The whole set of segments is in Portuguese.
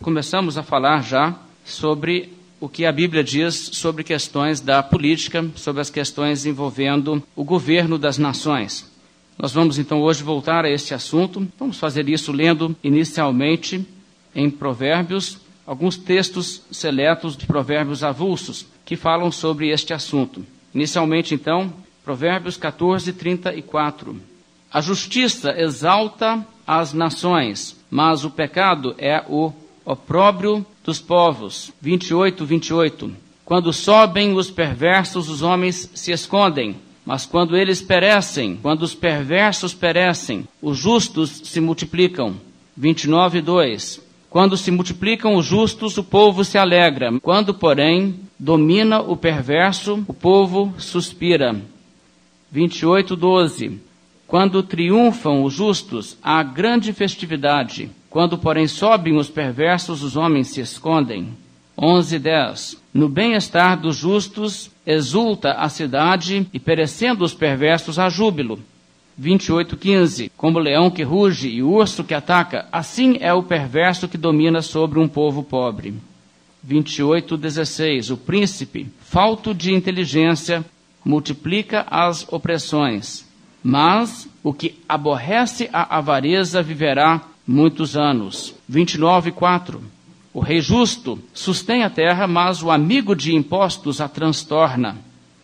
Começamos a falar já sobre o que a Bíblia diz sobre questões da política, sobre as questões envolvendo o governo das nações. Nós vamos então hoje voltar a este assunto. Vamos fazer isso lendo inicialmente em Provérbios alguns textos seletos de Provérbios avulsos que falam sobre este assunto. Inicialmente, então, Provérbios 14, 34. A justiça exalta as nações, mas o pecado é o opróbrio dos povos. 28, 28. Quando sobem os perversos, os homens se escondem. Mas quando eles perecem, quando os perversos perecem, os justos se multiplicam. 29, 2. Quando se multiplicam os justos, o povo se alegra. Quando, porém, domina o perverso, o povo suspira. 28, 12. Quando triunfam os justos, há grande festividade. Quando, porém, sobem os perversos, os homens se escondem. 11, 10. No bem-estar dos justos exulta a cidade, e perecendo os perversos há júbilo. 28:15 Como o leão que ruge e urso que ataca, assim é o perverso que domina sobre um povo pobre. 28:16 O príncipe, falto de inteligência, multiplica as opressões, mas o que aborrece a avareza viverá muitos anos. 29:4 O rei justo sustém a terra, mas o amigo de impostos a transtorna.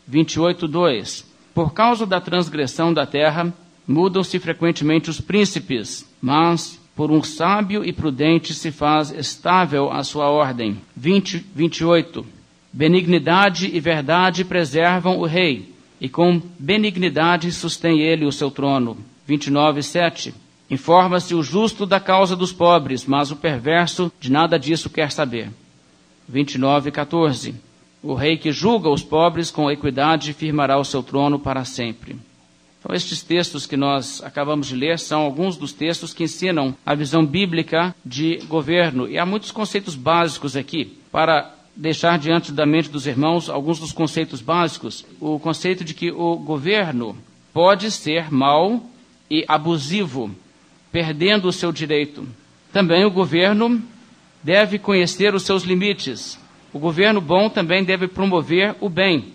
28:2 Por causa da transgressão da terra, Mudam-se frequentemente os príncipes, mas por um sábio e prudente se faz estável a sua ordem. 20, 28. Benignidade e verdade preservam o rei, e com benignidade sustém ele o seu trono. 29, 7. Informa-se o justo da causa dos pobres, mas o perverso de nada disso quer saber. 29, 14. O rei que julga os pobres com equidade firmará o seu trono para sempre. Então, estes textos que nós acabamos de ler são alguns dos textos que ensinam a visão bíblica de governo. E há muitos conceitos básicos aqui. Para deixar diante da mente dos irmãos alguns dos conceitos básicos, o conceito de que o governo pode ser mau e abusivo, perdendo o seu direito. Também o governo deve conhecer os seus limites. O governo bom também deve promover o bem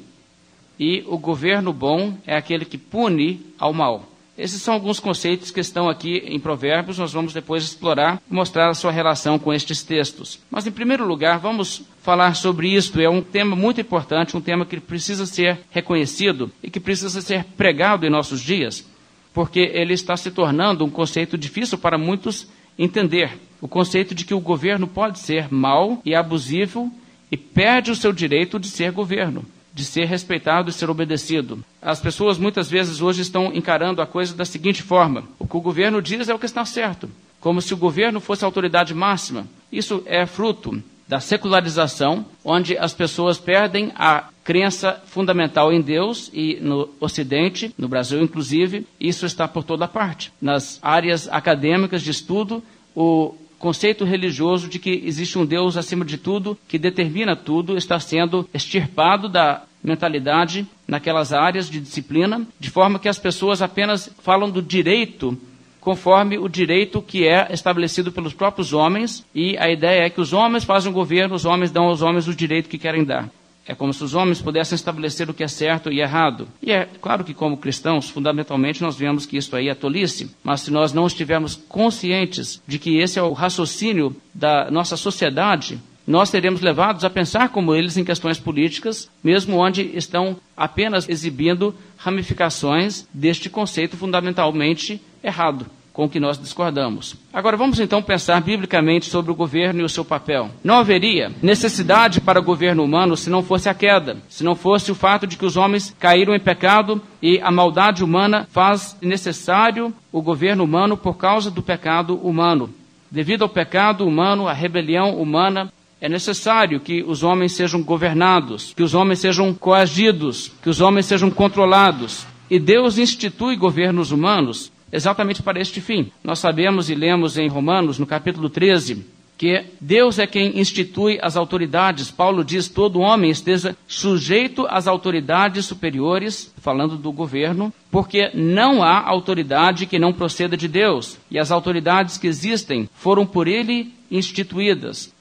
e o governo bom é aquele que pune ao mal. Esses são alguns conceitos que estão aqui em Provérbios, nós vamos depois explorar e mostrar a sua relação com estes textos. Mas, em primeiro lugar, vamos falar sobre isto. É um tema muito importante, um tema que precisa ser reconhecido e que precisa ser pregado em nossos dias, porque ele está se tornando um conceito difícil para muitos entender. O conceito de que o governo pode ser mau e abusivo e perde o seu direito de ser governo de ser respeitado e ser obedecido. As pessoas muitas vezes hoje estão encarando a coisa da seguinte forma: o que o governo diz é o que está certo, como se o governo fosse a autoridade máxima. Isso é fruto da secularização, onde as pessoas perdem a crença fundamental em Deus e no Ocidente, no Brasil inclusive, isso está por toda parte. Nas áreas acadêmicas de estudo, o conceito religioso de que existe um Deus acima de tudo, que determina tudo, está sendo extirpado da mentalidade naquelas áreas de disciplina, de forma que as pessoas apenas falam do direito conforme o direito que é estabelecido pelos próprios homens, e a ideia é que os homens fazem o governo, os homens dão aos homens o direito que querem dar. É como se os homens pudessem estabelecer o que é certo e errado. E é claro que, como cristãos, fundamentalmente nós vemos que isso aí é tolice. Mas se nós não estivermos conscientes de que esse é o raciocínio da nossa sociedade, nós seremos levados a pensar como eles em questões políticas, mesmo onde estão apenas exibindo ramificações deste conceito fundamentalmente errado com que nós discordamos. Agora vamos então pensar biblicamente sobre o governo e o seu papel. Não haveria necessidade para o governo humano se não fosse a queda, se não fosse o fato de que os homens caíram em pecado e a maldade humana faz necessário o governo humano por causa do pecado humano. Devido ao pecado humano, à rebelião humana, é necessário que os homens sejam governados, que os homens sejam coagidos, que os homens sejam controlados. E Deus institui governos humanos exatamente para este fim. Nós sabemos e lemos em Romanos, no capítulo 13, que Deus é quem institui as autoridades. Paulo diz: todo homem esteja sujeito às autoridades superiores, falando do governo, porque não há autoridade que não proceda de Deus, e as autoridades que existem foram por ele instituídas.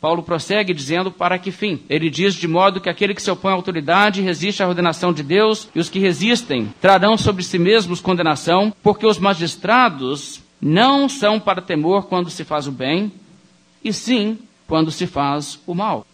Paulo prossegue dizendo para que fim. Ele diz de modo que aquele que se opõe à autoridade resiste à ordenação de Deus, e os que resistem trarão sobre si mesmos condenação, porque os magistrados não são para temor quando se faz o bem, e sim quando se faz o mal.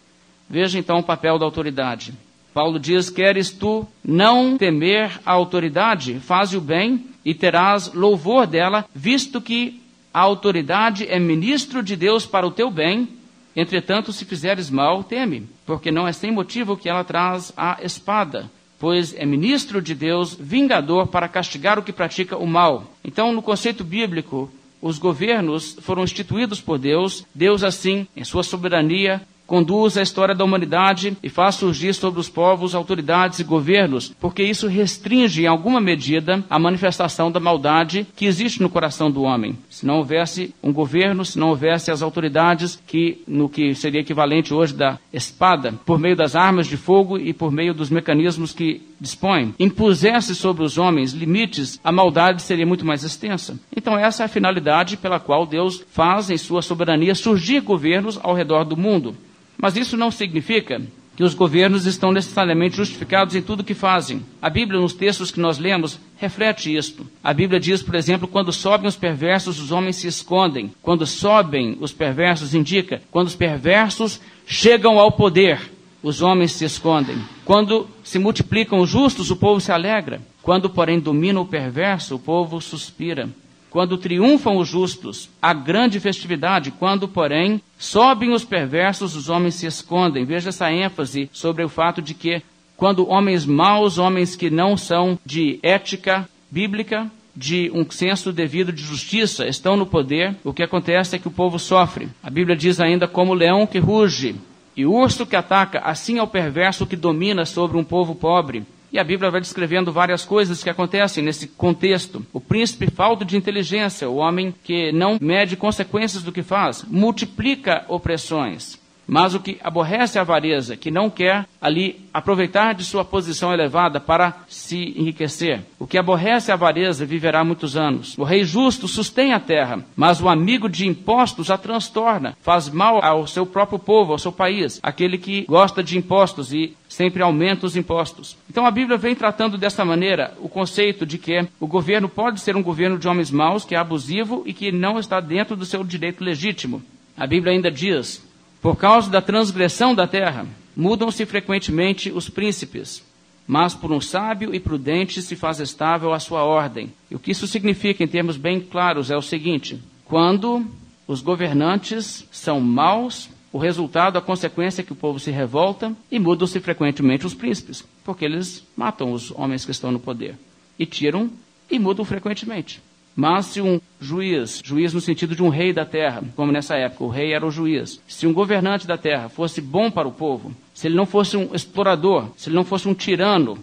Veja então o papel da autoridade. Paulo diz: Queres tu não temer a autoridade? Faze o bem e terás louvor dela, visto que a autoridade é ministro de Deus para o teu bem. Entretanto, se fizeres mal, teme, porque não é sem motivo que ela traz a espada, pois é ministro de Deus, vingador para castigar o que pratica o mal. Então, no conceito bíblico, os governos foram instituídos por Deus, Deus, assim, em sua soberania, conduz a história da humanidade e faz surgir sobre os povos autoridades e governos, porque isso restringe em alguma medida a manifestação da maldade que existe no coração do homem. Se não houvesse um governo, se não houvesse as autoridades que no que seria equivalente hoje da espada, por meio das armas de fogo e por meio dos mecanismos que dispõe, impusesse sobre os homens limites, a maldade seria muito mais extensa. Então essa é a finalidade pela qual Deus faz em sua soberania surgir governos ao redor do mundo. Mas isso não significa que os governos estão necessariamente justificados em tudo que fazem. A Bíblia, nos textos que nós lemos, reflete isto. A Bíblia diz, por exemplo, quando sobem os perversos, os homens se escondem. Quando sobem os perversos, indica quando os perversos chegam ao poder, os homens se escondem. Quando se multiplicam os justos, o povo se alegra. Quando, porém, domina o perverso, o povo suspira. Quando triunfam os justos, há grande festividade. Quando, porém, sobem os perversos, os homens se escondem. Veja essa ênfase sobre o fato de que, quando homens maus, homens que não são de ética bíblica, de um senso devido de justiça, estão no poder, o que acontece é que o povo sofre. A Bíblia diz ainda como o leão que ruge e o urso que ataca, assim é o perverso que domina sobre um povo pobre. E a Bíblia vai descrevendo várias coisas que acontecem nesse contexto. O príncipe falto de inteligência, o homem que não mede consequências do que faz, multiplica opressões. Mas o que aborrece a avareza, que não quer ali aproveitar de sua posição elevada para se enriquecer. O que aborrece a avareza viverá muitos anos. O rei justo sustém a terra, mas o amigo de impostos a transtorna, faz mal ao seu próprio povo, ao seu país, aquele que gosta de impostos e sempre aumenta os impostos. Então a Bíblia vem tratando dessa maneira o conceito de que o governo pode ser um governo de homens maus, que é abusivo e que não está dentro do seu direito legítimo. A Bíblia ainda diz por causa da transgressão da terra, mudam-se frequentemente os príncipes, mas por um sábio e prudente se faz estável a sua ordem. E o que isso significa em termos bem claros é o seguinte: quando os governantes são maus, o resultado, a consequência é que o povo se revolta e mudam-se frequentemente os príncipes, porque eles matam os homens que estão no poder e tiram e mudam frequentemente. Mas se um juiz, juiz no sentido de um rei da terra, como nessa época, o rei era o juiz, se um governante da terra fosse bom para o povo, se ele não fosse um explorador, se ele não fosse um tirano,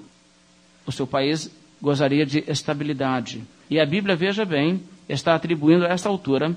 o seu país gozaria de estabilidade. E a Bíblia, veja bem, está atribuindo a essa altura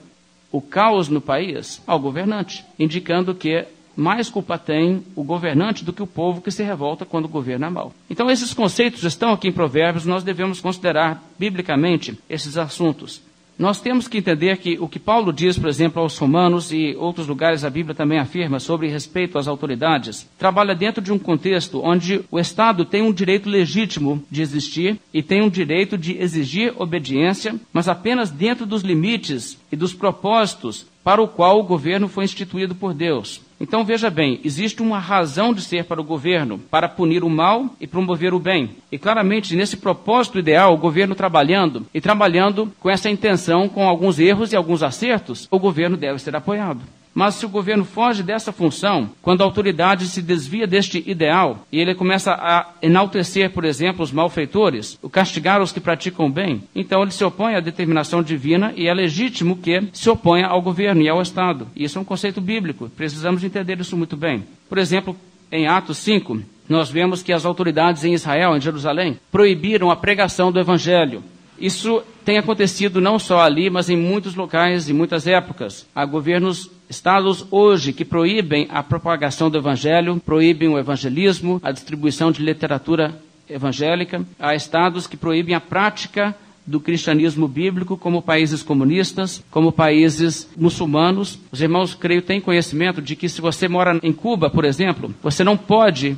o caos no país ao governante, indicando que mais culpa tem o governante do que o povo que se revolta quando o governo é mau. Então, esses conceitos estão aqui em Provérbios, nós devemos considerar biblicamente esses assuntos. Nós temos que entender que o que Paulo diz, por exemplo, aos romanos e outros lugares a Bíblia também afirma sobre respeito às autoridades, trabalha dentro de um contexto onde o Estado tem um direito legítimo de existir e tem um direito de exigir obediência, mas apenas dentro dos limites e dos propósitos para o qual o governo foi instituído por Deus. Então veja bem, existe uma razão de ser para o governo, para punir o mal e promover o bem. E claramente nesse propósito ideal, o governo trabalhando e trabalhando com essa intenção, com alguns erros e alguns acertos, o governo deve ser apoiado. Mas se o governo foge dessa função, quando a autoridade se desvia deste ideal e ele começa a enaltecer, por exemplo, os malfeitores, o castigar os que praticam bem, então ele se opõe à determinação divina e é legítimo que se oponha ao governo e ao Estado. Isso é um conceito bíblico, precisamos entender isso muito bem. Por exemplo, em Atos 5, nós vemos que as autoridades em Israel, em Jerusalém, proibiram a pregação do Evangelho. Isso tem acontecido não só ali, mas em muitos locais e muitas épocas. Há governos, estados hoje que proíbem a propagação do evangelho, proíbem o evangelismo, a distribuição de literatura evangélica. Há estados que proíbem a prática do cristianismo bíblico, como países comunistas, como países muçulmanos. Os irmãos, creio, têm conhecimento de que se você mora em Cuba, por exemplo, você não pode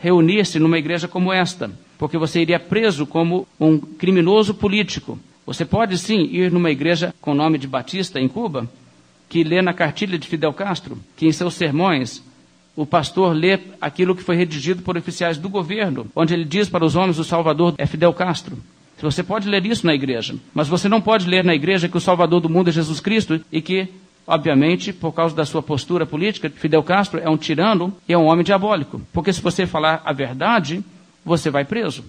reunir-se numa igreja como esta, porque você iria preso como um criminoso político. Você pode sim ir numa igreja com nome de Batista em Cuba, que lê na cartilha de Fidel Castro, que em seus sermões o pastor lê aquilo que foi redigido por oficiais do governo, onde ele diz para os homens o Salvador é Fidel Castro. Você pode ler isso na igreja, mas você não pode ler na igreja que o Salvador do mundo é Jesus Cristo e que, obviamente, por causa da sua postura política, Fidel Castro é um tirano e é um homem diabólico. Porque se você falar a verdade, você vai preso.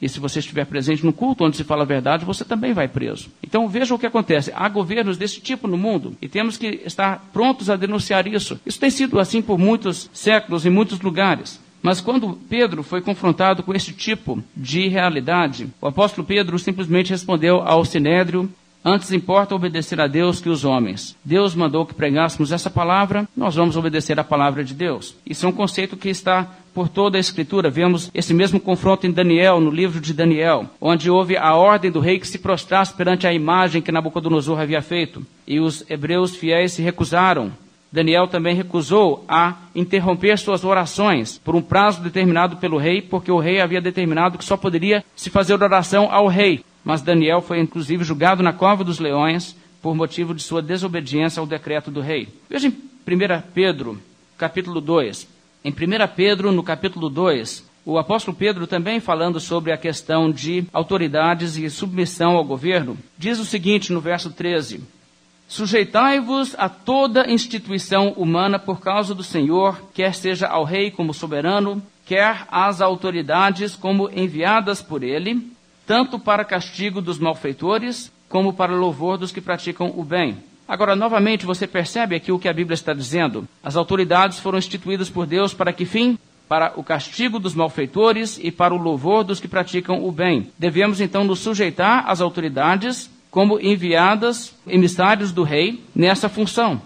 E se você estiver presente no culto onde se fala a verdade, você também vai preso. Então veja o que acontece. Há governos desse tipo no mundo e temos que estar prontos a denunciar isso. Isso tem sido assim por muitos séculos em muitos lugares. Mas quando Pedro foi confrontado com esse tipo de realidade, o apóstolo Pedro simplesmente respondeu ao sinédrio Antes importa obedecer a Deus que os homens. Deus mandou que pregássemos essa palavra, nós vamos obedecer a palavra de Deus. Isso é um conceito que está por toda a Escritura. Vemos esse mesmo confronto em Daniel, no livro de Daniel, onde houve a ordem do rei que se prostrasse perante a imagem que Nabucodonosor havia feito. E os hebreus fiéis se recusaram. Daniel também recusou a interromper suas orações por um prazo determinado pelo rei, porque o rei havia determinado que só poderia se fazer oração ao rei mas Daniel foi inclusive julgado na cova dos leões por motivo de sua desobediência ao decreto do rei. Veja em 1 Pedro, capítulo 2. Em 1 Pedro, no capítulo 2, o apóstolo Pedro, também falando sobre a questão de autoridades e submissão ao governo, diz o seguinte no verso 13: Sujeitai-vos a toda instituição humana por causa do Senhor, quer seja ao rei como soberano, quer às autoridades como enviadas por ele, tanto para castigo dos malfeitores, como para louvor dos que praticam o bem. Agora, novamente, você percebe aqui o que a Bíblia está dizendo? As autoridades foram instituídas por Deus para que fim? Para o castigo dos malfeitores e para o louvor dos que praticam o bem. Devemos então nos sujeitar às autoridades como enviadas, emissários do rei, nessa função.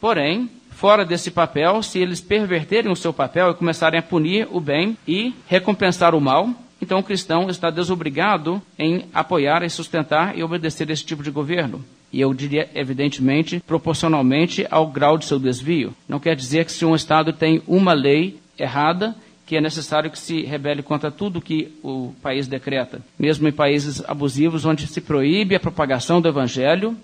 Porém, fora desse papel, se eles perverterem o seu papel e começarem a punir o bem e recompensar o mal, então o cristão está desobrigado em apoiar e sustentar e obedecer esse tipo de governo. E eu diria, evidentemente, proporcionalmente ao grau de seu desvio. Não quer dizer que se um Estado tem uma lei errada, que é necessário que se rebele contra tudo que o país decreta. Mesmo em países abusivos, onde se proíbe a propagação do Evangelho,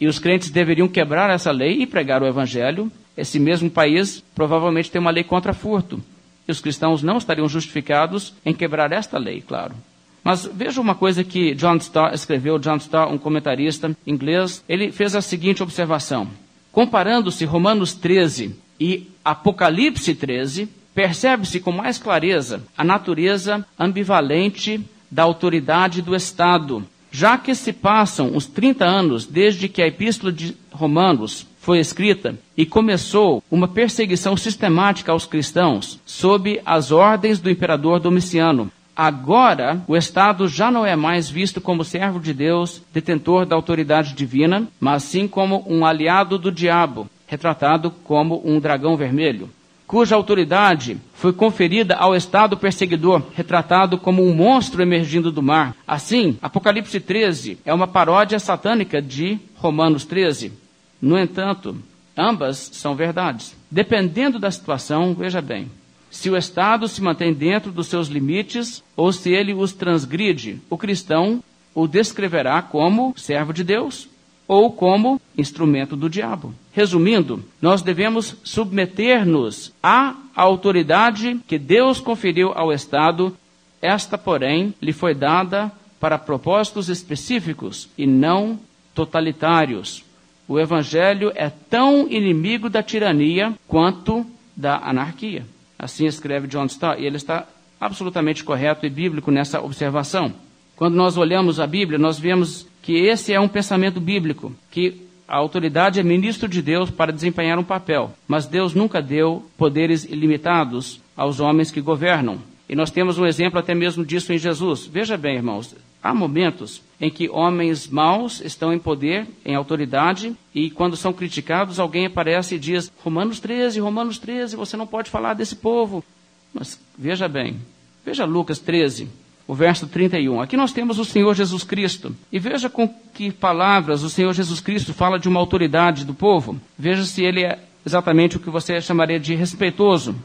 e os crentes deveriam quebrar essa lei e pregar o Evangelho, esse mesmo país provavelmente tem uma lei contra furto. E os cristãos não estariam justificados em quebrar esta lei, claro. Mas veja uma coisa que John Stott escreveu, John Stott, um comentarista inglês, ele fez a seguinte observação. Comparando-se Romanos 13 e Apocalipse 13, percebe-se com mais clareza a natureza ambivalente da autoridade do Estado. Já que se passam os 30 anos desde que a Epístola de Romanos foi escrita e começou uma perseguição sistemática aos cristãos sob as ordens do imperador Domiciano. Agora, o Estado já não é mais visto como servo de Deus, detentor da autoridade divina, mas sim como um aliado do diabo, retratado como um dragão vermelho, cuja autoridade foi conferida ao Estado perseguidor, retratado como um monstro emergindo do mar. Assim, Apocalipse 13 é uma paródia satânica de Romanos 13. No entanto, ambas são verdades. Dependendo da situação, veja bem, se o Estado se mantém dentro dos seus limites ou se ele os transgride, o cristão o descreverá como servo de Deus ou como instrumento do diabo. Resumindo, nós devemos submeter-nos à autoridade que Deus conferiu ao Estado, esta, porém, lhe foi dada para propósitos específicos e não totalitários. O Evangelho é tão inimigo da tirania quanto da anarquia. Assim escreve John Stott, e ele está absolutamente correto e bíblico nessa observação. Quando nós olhamos a Bíblia, nós vemos que esse é um pensamento bíblico, que a autoridade é ministro de Deus para desempenhar um papel, mas Deus nunca deu poderes ilimitados aos homens que governam. E nós temos um exemplo até mesmo disso em Jesus. Veja bem, irmãos, há momentos em que homens maus estão em poder, em autoridade, e quando são criticados, alguém aparece e diz: Romanos 13, Romanos 13, você não pode falar desse povo. Mas veja bem, veja Lucas 13. o verso 31. Aqui nós temos o Senhor Jesus Cristo. E veja com que palavras o Senhor Jesus Cristo fala de uma autoridade do povo. Veja se ele é exatamente o que você chamaria de respeitoso.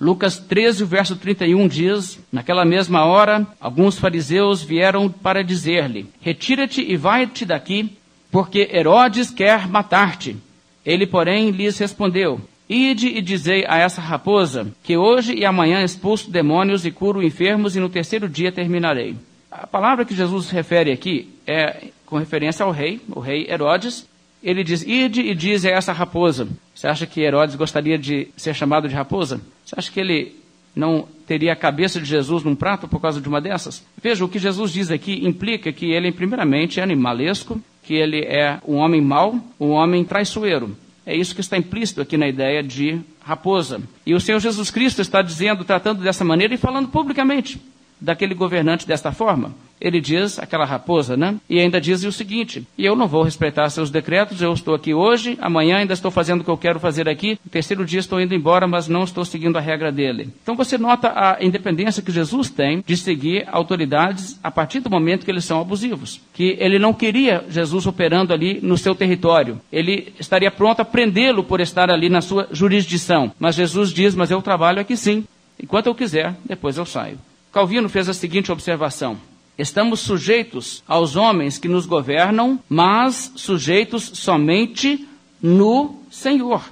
Lucas 13, verso 31 diz: Naquela mesma hora, alguns fariseus vieram para dizer-lhe: Retira-te e vai-te daqui, porque Herodes quer matar-te. Ele, porém, lhes respondeu: Ide e dizei a essa raposa que hoje e amanhã expulso demônios e curo enfermos e no terceiro dia terminarei. A palavra que Jesus refere aqui é com referência ao rei, o rei Herodes. Ele diz: Ide e diz a essa raposa. Você acha que Herodes gostaria de ser chamado de raposa? Você acha que ele não teria a cabeça de Jesus num prato por causa de uma dessas? Veja, o que Jesus diz aqui implica que ele, primeiramente, é animalesco, que ele é um homem mau, um homem traiçoeiro. É isso que está implícito aqui na ideia de raposa. E o Senhor Jesus Cristo está dizendo, tratando dessa maneira e falando publicamente daquele governante desta forma. Ele diz, aquela raposa, né? E ainda diz o seguinte: e eu não vou respeitar seus decretos, eu estou aqui hoje, amanhã ainda estou fazendo o que eu quero fazer aqui, no terceiro dia estou indo embora, mas não estou seguindo a regra dele. Então você nota a independência que Jesus tem de seguir autoridades a partir do momento que eles são abusivos. Que ele não queria Jesus operando ali no seu território. Ele estaria pronto a prendê-lo por estar ali na sua jurisdição. Mas Jesus diz: Mas eu trabalho aqui sim. Enquanto eu quiser, depois eu saio. Calvino fez a seguinte observação: Estamos sujeitos aos homens que nos governam, mas sujeitos somente no Senhor.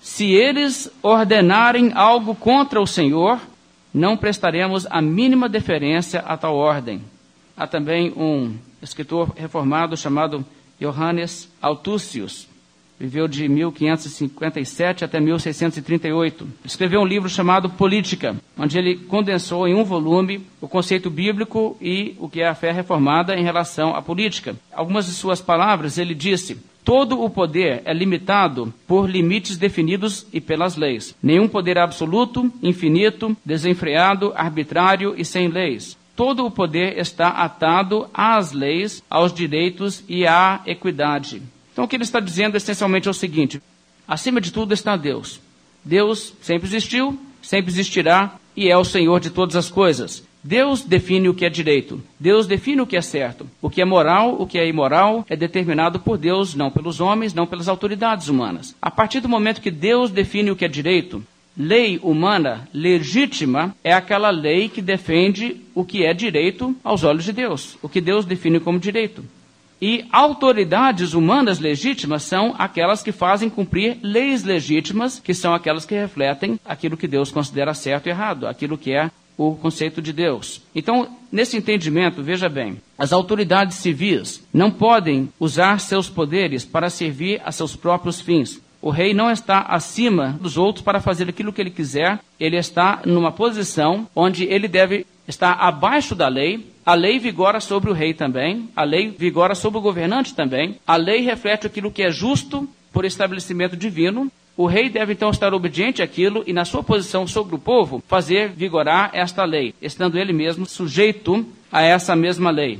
Se eles ordenarem algo contra o Senhor, não prestaremos a mínima deferência a tal ordem. Há também um escritor reformado chamado Johannes Altúcius, Viveu de 1557 até 1638. Escreveu um livro chamado Política, onde ele condensou em um volume o conceito bíblico e o que é a fé reformada em relação à política. Algumas de suas palavras, ele disse: Todo o poder é limitado por limites definidos e pelas leis. Nenhum poder absoluto, infinito, desenfreado, arbitrário e sem leis. Todo o poder está atado às leis, aos direitos e à equidade. Então o que ele está dizendo essencialmente é o seguinte: acima de tudo está Deus. Deus sempre existiu, sempre existirá e é o Senhor de todas as coisas. Deus define o que é direito. Deus define o que é certo. O que é moral, o que é imoral, é determinado por Deus, não pelos homens, não pelas autoridades humanas. A partir do momento que Deus define o que é direito, lei humana legítima é aquela lei que defende o que é direito aos olhos de Deus, o que Deus define como direito. E autoridades humanas legítimas são aquelas que fazem cumprir leis legítimas, que são aquelas que refletem aquilo que Deus considera certo e errado, aquilo que é o conceito de Deus. Então, nesse entendimento, veja bem, as autoridades civis não podem usar seus poderes para servir a seus próprios fins. O rei não está acima dos outros para fazer aquilo que ele quiser, ele está numa posição onde ele deve estar abaixo da lei, a lei vigora sobre o rei também, a lei vigora sobre o governante também. A lei reflete aquilo que é justo por estabelecimento divino. O rei deve então estar obediente àquilo e, na sua posição sobre o povo, fazer vigorar esta lei, estando ele mesmo sujeito a essa mesma lei.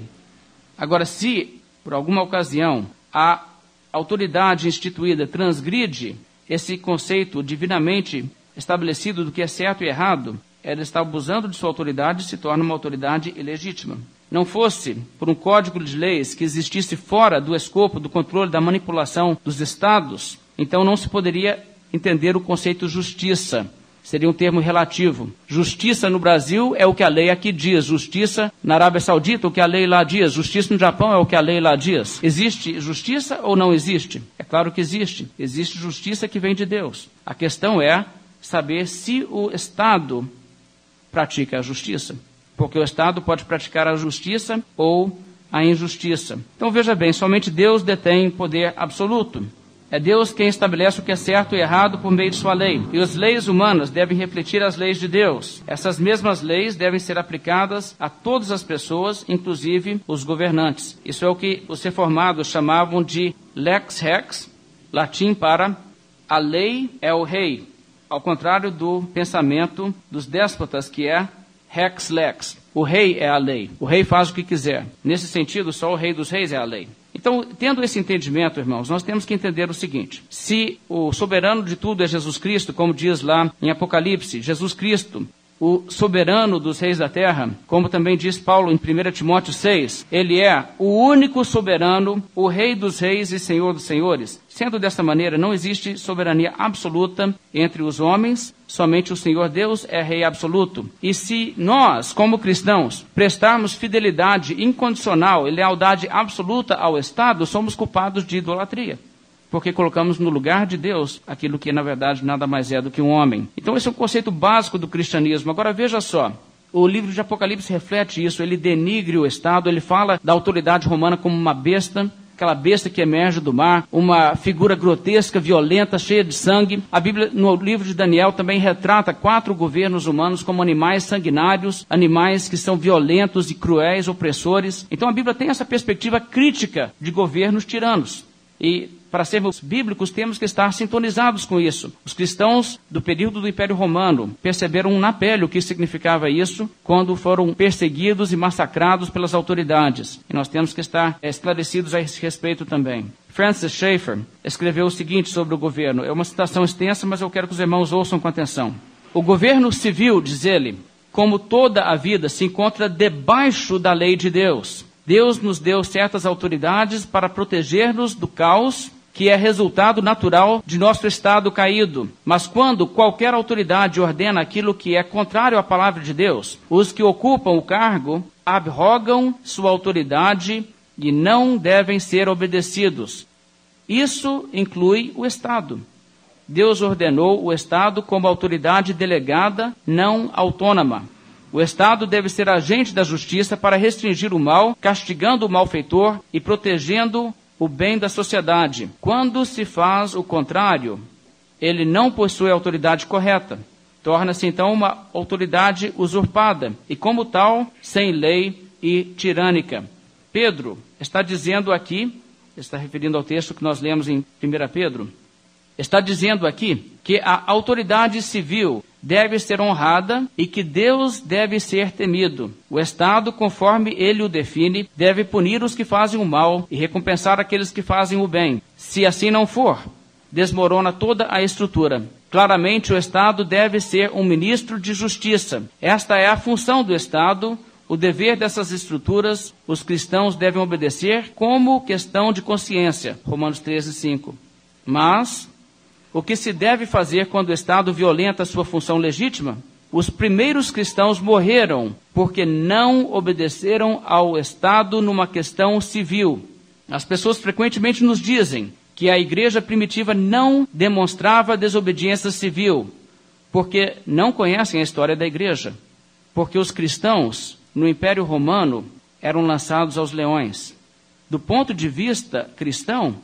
Agora, se por alguma ocasião a autoridade instituída transgride esse conceito divinamente estabelecido do que é certo e errado, ela está abusando de sua autoridade e se torna uma autoridade ilegítima. Não fosse por um código de leis que existisse fora do escopo do controle da manipulação dos estados, então não se poderia entender o conceito justiça. Seria um termo relativo. Justiça no Brasil é o que a lei aqui diz. Justiça na Arábia Saudita, o que a lei lá diz. Justiça no Japão é o que a lei lá diz. Existe justiça ou não existe? É claro que existe. Existe justiça que vem de Deus. A questão é saber se o Estado pratica a justiça. Porque o Estado pode praticar a justiça ou a injustiça. Então veja bem, somente Deus detém poder absoluto. É Deus quem estabelece o que é certo e errado por meio de sua lei. E as leis humanas devem refletir as leis de Deus. Essas mesmas leis devem ser aplicadas a todas as pessoas, inclusive os governantes. Isso é o que os reformados chamavam de lex rex, latim para a lei é o rei, ao contrário do pensamento dos déspotas, que é rex lex. O rei é a lei. O rei faz o que quiser. Nesse sentido, só o rei dos reis é a lei. Então, tendo esse entendimento, irmãos, nós temos que entender o seguinte: se o soberano de tudo é Jesus Cristo, como diz lá em Apocalipse, Jesus Cristo o soberano dos reis da terra, como também diz Paulo em 1 Timóteo 6, ele é o único soberano, o rei dos reis e senhor dos senhores. Sendo desta maneira, não existe soberania absoluta entre os homens, somente o Senhor Deus é rei absoluto. E se nós, como cristãos, prestarmos fidelidade incondicional e lealdade absoluta ao Estado, somos culpados de idolatria porque colocamos no lugar de Deus aquilo que na verdade nada mais é do que um homem. Então esse é o conceito básico do cristianismo. Agora veja só, o livro de Apocalipse reflete isso, ele denigre o Estado, ele fala da autoridade romana como uma besta, aquela besta que emerge do mar, uma figura grotesca, violenta, cheia de sangue. A Bíblia, no livro de Daniel, também retrata quatro governos humanos como animais sanguinários, animais que são violentos e cruéis, opressores. Então a Bíblia tem essa perspectiva crítica de governos tiranos. E para sermos bíblicos, temos que estar sintonizados com isso. Os cristãos do período do Império Romano perceberam na pele o que significava isso quando foram perseguidos e massacrados pelas autoridades. E nós temos que estar esclarecidos a esse respeito também. Francis Schaeffer escreveu o seguinte sobre o governo. É uma citação extensa, mas eu quero que os irmãos ouçam com atenção. O governo civil, diz ele, como toda a vida, se encontra debaixo da lei de Deus. Deus nos deu certas autoridades para proteger-nos do caos que é resultado natural de nosso estado caído. Mas quando qualquer autoridade ordena aquilo que é contrário à palavra de Deus, os que ocupam o cargo abrogam sua autoridade e não devem ser obedecidos. Isso inclui o Estado. Deus ordenou o Estado como autoridade delegada, não autônoma. O Estado deve ser agente da justiça para restringir o mal, castigando o malfeitor e protegendo o bem da sociedade. Quando se faz o contrário, ele não possui a autoridade correta. Torna-se então uma autoridade usurpada e, como tal, sem lei e tirânica. Pedro está dizendo aqui, está referindo ao texto que nós lemos em 1 Pedro, está dizendo aqui que a autoridade civil deve ser honrada e que Deus deve ser temido. O Estado, conforme ele o define, deve punir os que fazem o mal e recompensar aqueles que fazem o bem. Se assim não for, desmorona toda a estrutura. Claramente, o Estado deve ser um ministro de justiça. Esta é a função do Estado, o dever dessas estruturas, os cristãos devem obedecer como questão de consciência. Romanos 13, 5. Mas o que se deve fazer quando o Estado violenta sua função legítima? Os primeiros cristãos morreram porque não obedeceram ao Estado numa questão civil. As pessoas frequentemente nos dizem que a igreja primitiva não demonstrava desobediência civil, porque não conhecem a história da igreja. Porque os cristãos no Império Romano eram lançados aos leões. Do ponto de vista cristão,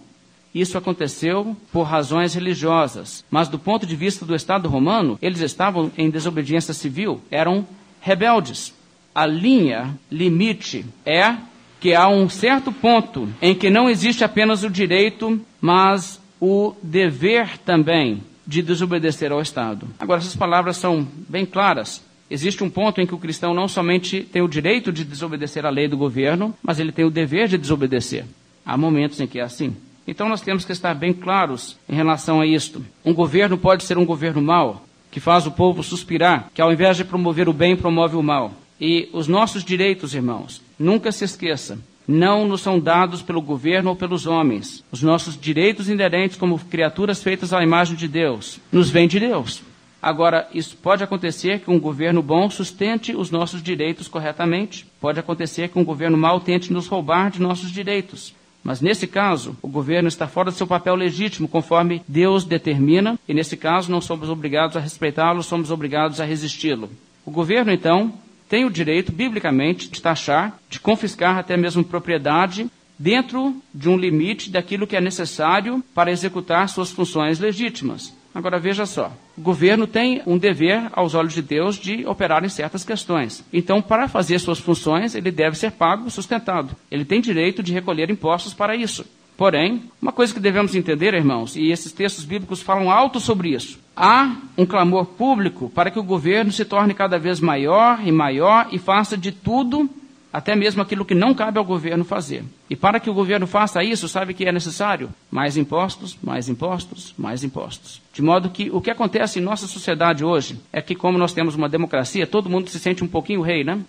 isso aconteceu por razões religiosas, mas do ponto de vista do Estado romano, eles estavam em desobediência civil, eram rebeldes. A linha limite é que há um certo ponto em que não existe apenas o direito, mas o dever também de desobedecer ao Estado. Agora, essas palavras são bem claras. Existe um ponto em que o cristão não somente tem o direito de desobedecer à lei do governo, mas ele tem o dever de desobedecer. Há momentos em que é assim. Então nós temos que estar bem claros em relação a isto. Um governo pode ser um governo mau, que faz o povo suspirar, que ao invés de promover o bem, promove o mal. E os nossos direitos, irmãos, nunca se esqueça, não nos são dados pelo governo ou pelos homens. Os nossos direitos inerentes como criaturas feitas à imagem de Deus nos vêm de Deus. Agora, isso pode acontecer que um governo bom sustente os nossos direitos corretamente. Pode acontecer que um governo mau tente nos roubar de nossos direitos. Mas nesse caso, o governo está fora do seu papel legítimo, conforme Deus determina, e nesse caso não somos obrigados a respeitá-lo, somos obrigados a resisti-lo. O governo, então, tem o direito, biblicamente, de taxar, de confiscar até mesmo propriedade, dentro de um limite daquilo que é necessário para executar suas funções legítimas. Agora veja só, o governo tem um dever aos olhos de Deus de operar em certas questões. Então, para fazer suas funções, ele deve ser pago, sustentado. Ele tem direito de recolher impostos para isso. Porém, uma coisa que devemos entender, irmãos, e esses textos bíblicos falam alto sobre isso. Há um clamor público para que o governo se torne cada vez maior e maior e faça de tudo até mesmo aquilo que não cabe ao governo fazer. E para que o governo faça isso, sabe que é necessário? Mais impostos, mais impostos, mais impostos. De modo que o que acontece em nossa sociedade hoje é que, como nós temos uma democracia, todo mundo se sente um pouquinho rei, né?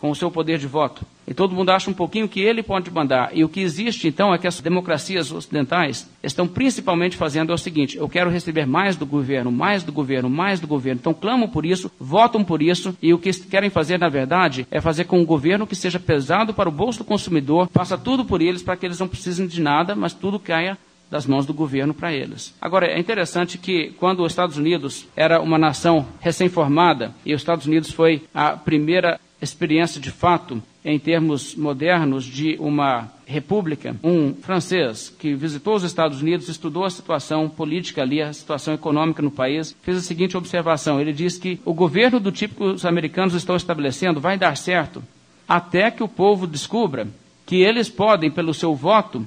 Com o seu poder de voto. E todo mundo acha um pouquinho que ele pode mandar. E o que existe, então, é que as democracias ocidentais estão principalmente fazendo é o seguinte: eu quero receber mais do governo, mais do governo, mais do governo. Então clamam por isso, votam por isso, e o que querem fazer, na verdade, é fazer com um governo que seja pesado para o bolso do consumidor, faça tudo por eles para que eles não precisem de nada, mas tudo caia das mãos do governo para eles. Agora, é interessante que quando os Estados Unidos era uma nação recém-formada, e os Estados Unidos foi a primeira experiência de fato, em termos modernos, de uma república, um francês que visitou os Estados Unidos, estudou a situação política ali, a situação econômica no país, fez a seguinte observação: ele diz que o governo do tipo que os americanos estão estabelecendo vai dar certo até que o povo descubra que eles podem, pelo seu voto,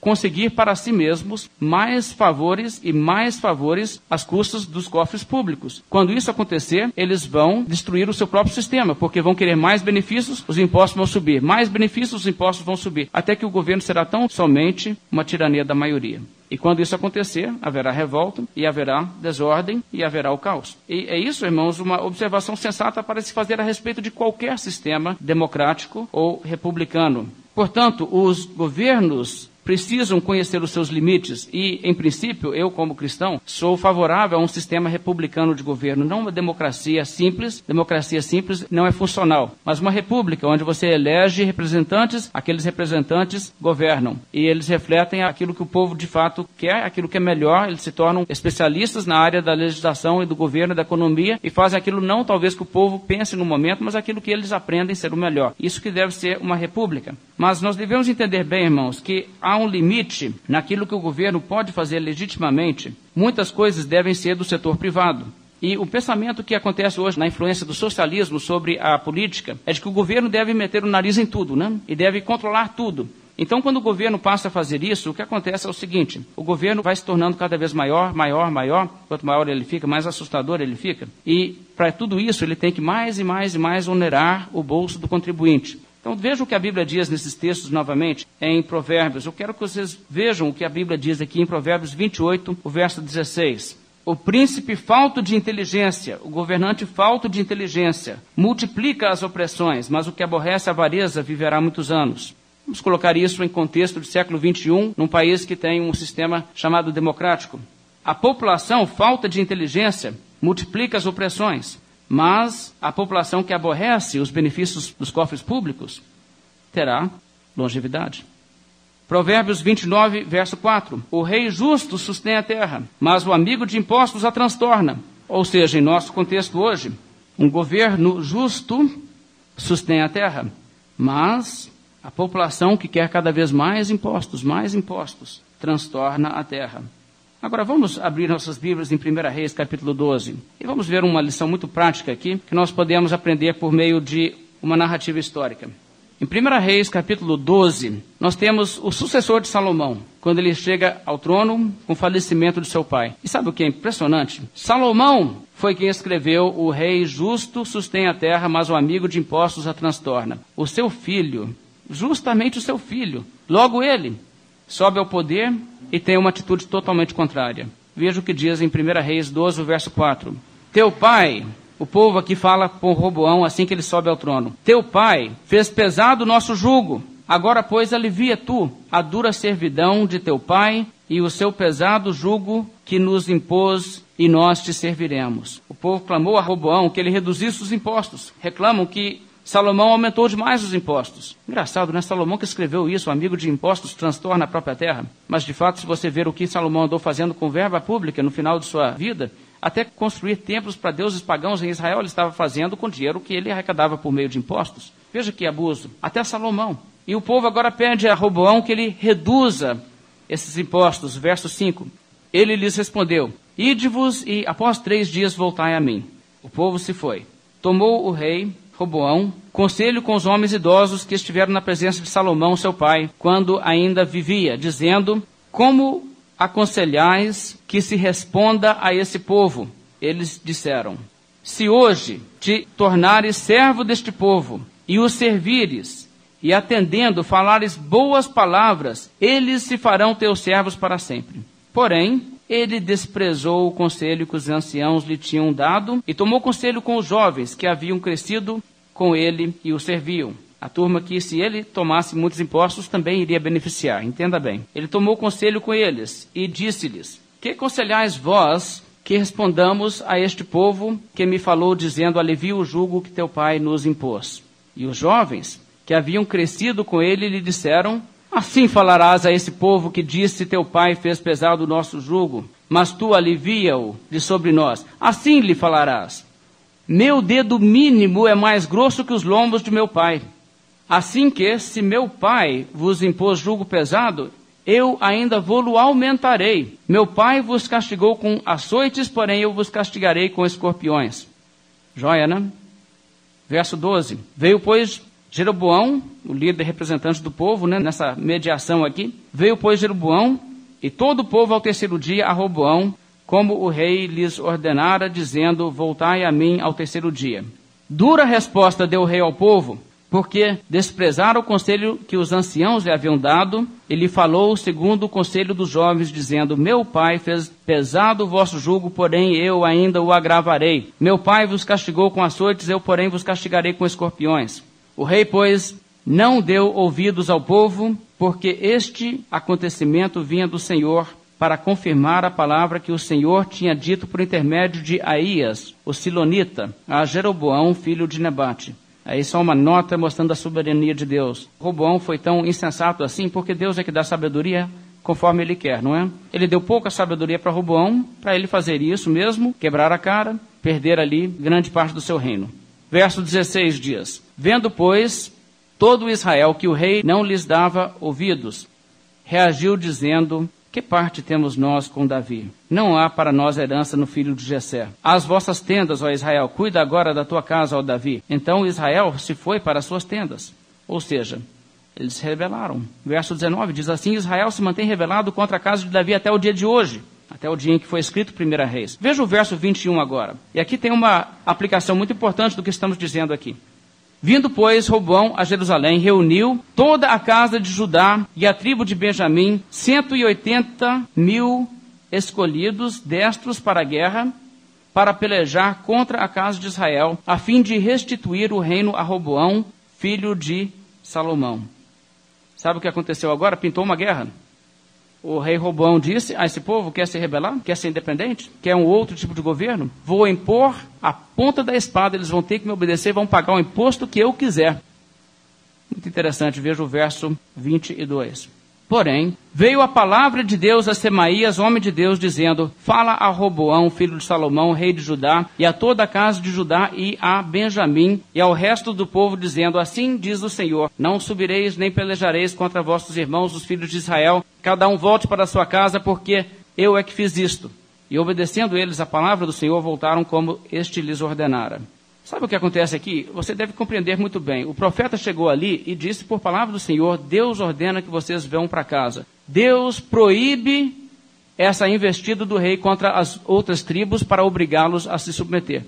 conseguir para si mesmos mais favores e mais favores às custas dos cofres públicos. Quando isso acontecer, eles vão destruir o seu próprio sistema, porque vão querer mais benefícios, os impostos vão subir, mais benefícios, os impostos vão subir, até que o governo será tão somente uma tirania da maioria. E quando isso acontecer, haverá revolta, e haverá desordem, e haverá o caos. E é isso, irmãos, uma observação sensata para se fazer a respeito de qualquer sistema democrático ou republicano. Portanto, os governos precisam conhecer os seus limites e, em princípio, eu, como cristão, sou favorável a um sistema republicano de governo, não uma democracia simples. Democracia simples não é funcional, mas uma república onde você elege representantes, aqueles representantes governam e eles refletem aquilo que o povo de fato quer, aquilo que é melhor. Eles se tornam especialistas na área da legislação e do governo, da economia e fazem aquilo não talvez que o povo pense no momento, mas aquilo que eles aprendem ser o melhor. Isso que deve ser uma república. Mas nós devemos entender bem, irmãos, que há um limite naquilo que o governo pode fazer legitimamente. Muitas coisas devem ser do setor privado. E o pensamento que acontece hoje na influência do socialismo sobre a política é de que o governo deve meter o nariz em tudo, né? E deve controlar tudo. Então, quando o governo passa a fazer isso, o que acontece é o seguinte: o governo vai se tornando cada vez maior, maior, maior. Quanto maior ele fica, mais assustador ele fica. E para tudo isso, ele tem que mais e mais e mais onerar o bolso do contribuinte. Então vejam o que a Bíblia diz nesses textos novamente, em Provérbios. Eu quero que vocês vejam o que a Bíblia diz aqui em Provérbios 28, o verso 16. O príncipe falto de inteligência, o governante falto de inteligência, multiplica as opressões, mas o que aborrece a avareza viverá muitos anos. Vamos colocar isso em contexto do século XXI, num país que tem um sistema chamado democrático. A população falta de inteligência multiplica as opressões, mas a população que aborrece os benefícios dos cofres públicos terá longevidade. Provérbios 29, verso 4. O rei justo sustém a terra, mas o amigo de impostos a transtorna. Ou seja, em nosso contexto hoje, um governo justo sustém a terra, mas a população que quer cada vez mais impostos, mais impostos, transtorna a terra. Agora vamos abrir nossas Bíblias em 1 Reis, capítulo 12. E vamos ver uma lição muito prática aqui, que nós podemos aprender por meio de uma narrativa histórica. Em 1 Reis, capítulo 12, nós temos o sucessor de Salomão, quando ele chega ao trono com o falecimento de seu pai. E sabe o que é impressionante? Salomão foi quem escreveu: O rei justo sustém a terra, mas o amigo de impostos a transtorna. O seu filho, justamente o seu filho, logo ele, sobe ao poder e tem uma atitude totalmente contrária. Veja o que diz em 1 Reis 12, verso 4. Teu pai, o povo aqui fala com Roboão assim que ele sobe ao trono. Teu pai fez pesado o nosso jugo. Agora, pois, alivia tu a dura servidão de teu pai e o seu pesado jugo que nos impôs e nós te serviremos. O povo clamou a Roboão que ele reduzisse os impostos. Reclamam que Salomão aumentou demais os impostos. Engraçado, né? Salomão que escreveu isso, amigo de impostos transtorna a própria terra. Mas, de fato, se você ver o que Salomão andou fazendo com verba pública no final de sua vida, até construir templos para deuses pagãos em Israel ele estava fazendo com dinheiro que ele arrecadava por meio de impostos. Veja que abuso. Até Salomão. E o povo agora pede a Roboão que ele reduza esses impostos. Verso 5. Ele lhes respondeu: Ide-vos e após três dias voltai a mim. O povo se foi. Tomou o rei Roboão, conselho com os homens idosos que estiveram na presença de Salomão, seu pai, quando ainda vivia, dizendo: Como aconselhais que se responda a esse povo? Eles disseram: Se hoje te tornares servo deste povo, e os servires, e atendendo falares boas palavras, eles se farão teus servos para sempre. Porém, ele desprezou o conselho que os anciãos lhe tinham dado e tomou conselho com os jovens que haviam crescido com ele e o serviam. A turma que, se ele tomasse muitos impostos, também iria beneficiar. Entenda bem. Ele tomou conselho com eles e disse-lhes: Que conselhais vós que respondamos a este povo que me falou, dizendo: Alivia o jugo que teu pai nos impôs? E os jovens que haviam crescido com ele lhe disseram: Assim falarás a esse povo que disse: Teu pai fez pesado o nosso jugo, mas tu alivia-o de sobre nós. Assim lhe falarás: Meu dedo mínimo é mais grosso que os lombos de meu pai. Assim que, se meu pai vos impôs jugo pesado, eu ainda vou-lo aumentarei. Meu pai vos castigou com açoites, porém eu vos castigarei com escorpiões. Joia, né? Verso 12. Veio, pois, Jeroboão, o líder representante do povo, né, nessa mediação aqui. Veio, pois, Jeroboão e todo o povo ao terceiro dia a Roboão, como o rei lhes ordenara, dizendo: Voltai a mim ao terceiro dia. Dura resposta deu o rei ao povo, porque desprezaram o conselho que os anciãos lhe haviam dado, ele falou segundo o conselho dos jovens, dizendo: Meu pai fez pesado o vosso jugo, porém eu ainda o agravarei. Meu pai vos castigou com açoites, eu, porém, vos castigarei com escorpiões. O rei, pois, não deu ouvidos ao povo, porque este acontecimento vinha do Senhor para confirmar a palavra que o Senhor tinha dito por intermédio de Aías, o Silonita, a Jeroboão, filho de Nebate. Aí só uma nota mostrando a soberania de Deus. Roboão foi tão insensato assim porque Deus é que dá sabedoria conforme ele quer, não é? Ele deu pouca sabedoria para Roboão, para ele fazer isso mesmo, quebrar a cara, perder ali grande parte do seu reino. Verso 16 diz: Vendo, pois, todo Israel que o rei não lhes dava ouvidos, reagiu dizendo: que parte temos nós com Davi? Não há para nós herança no filho de Jessé. As vossas tendas, ó Israel, cuida agora da tua casa, ó Davi. Então Israel se foi para as suas tendas. Ou seja, eles se rebelaram. Verso 19 diz assim: Israel se mantém rebelado contra a casa de Davi até o dia de hoje. Até o dia em que foi escrito Primeira Reis. Veja o verso 21 agora. E aqui tem uma aplicação muito importante do que estamos dizendo aqui. Vindo, pois, Robão a Jerusalém, reuniu toda a casa de Judá e a tribo de Benjamim, 180 mil escolhidos, destros para a guerra, para pelejar contra a casa de Israel, a fim de restituir o reino a Roboão, filho de Salomão. Sabe o que aconteceu agora? Pintou uma guerra o rei Robão disse a esse povo: quer se rebelar? Quer ser independente? Quer um outro tipo de governo? Vou impor a ponta da espada, eles vão ter que me obedecer, vão pagar o imposto que eu quiser. Muito interessante, veja o verso 22. Porém, veio a palavra de Deus a Semaías, homem de Deus, dizendo: Fala a Roboão, filho de Salomão, rei de Judá, e a toda a casa de Judá, e a Benjamim, e ao resto do povo, dizendo: Assim diz o Senhor: Não subireis nem pelejareis contra vossos irmãos, os filhos de Israel, cada um volte para sua casa, porque eu é que fiz isto. E obedecendo eles a palavra do Senhor, voltaram como este lhes ordenara. Sabe o que acontece aqui? Você deve compreender muito bem. O profeta chegou ali e disse por palavra do Senhor: Deus ordena que vocês vão para casa. Deus proíbe essa investida do rei contra as outras tribos para obrigá-los a se submeter.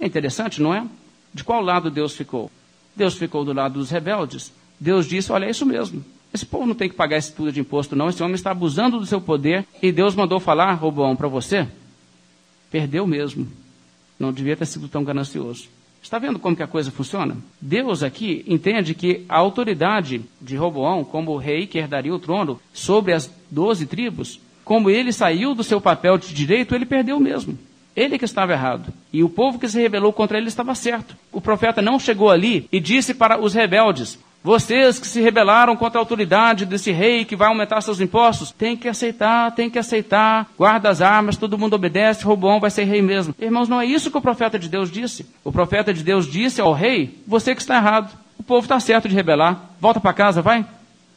É interessante, não é? De qual lado Deus ficou? Deus ficou do lado dos rebeldes. Deus disse: Olha, é isso mesmo. Esse povo não tem que pagar esse tudo de imposto, não. Esse homem está abusando do seu poder. E Deus mandou falar, Robão, para você. Perdeu mesmo. Não devia ter sido tão ganancioso. Está vendo como que a coisa funciona? Deus aqui entende que a autoridade de Roboão, como rei que herdaria o trono sobre as doze tribos, como ele saiu do seu papel de direito, ele perdeu mesmo. Ele que estava errado. E o povo que se rebelou contra ele estava certo. O profeta não chegou ali e disse para os rebeldes: vocês que se rebelaram contra a autoridade desse rei que vai aumentar seus impostos, tem que aceitar, tem que aceitar. Guarda as armas, todo mundo obedece, Robão vai ser rei mesmo. Irmãos, não é isso que o profeta de Deus disse. O profeta de Deus disse ao rei: você que está errado. O povo está certo de rebelar. Volta para casa, vai.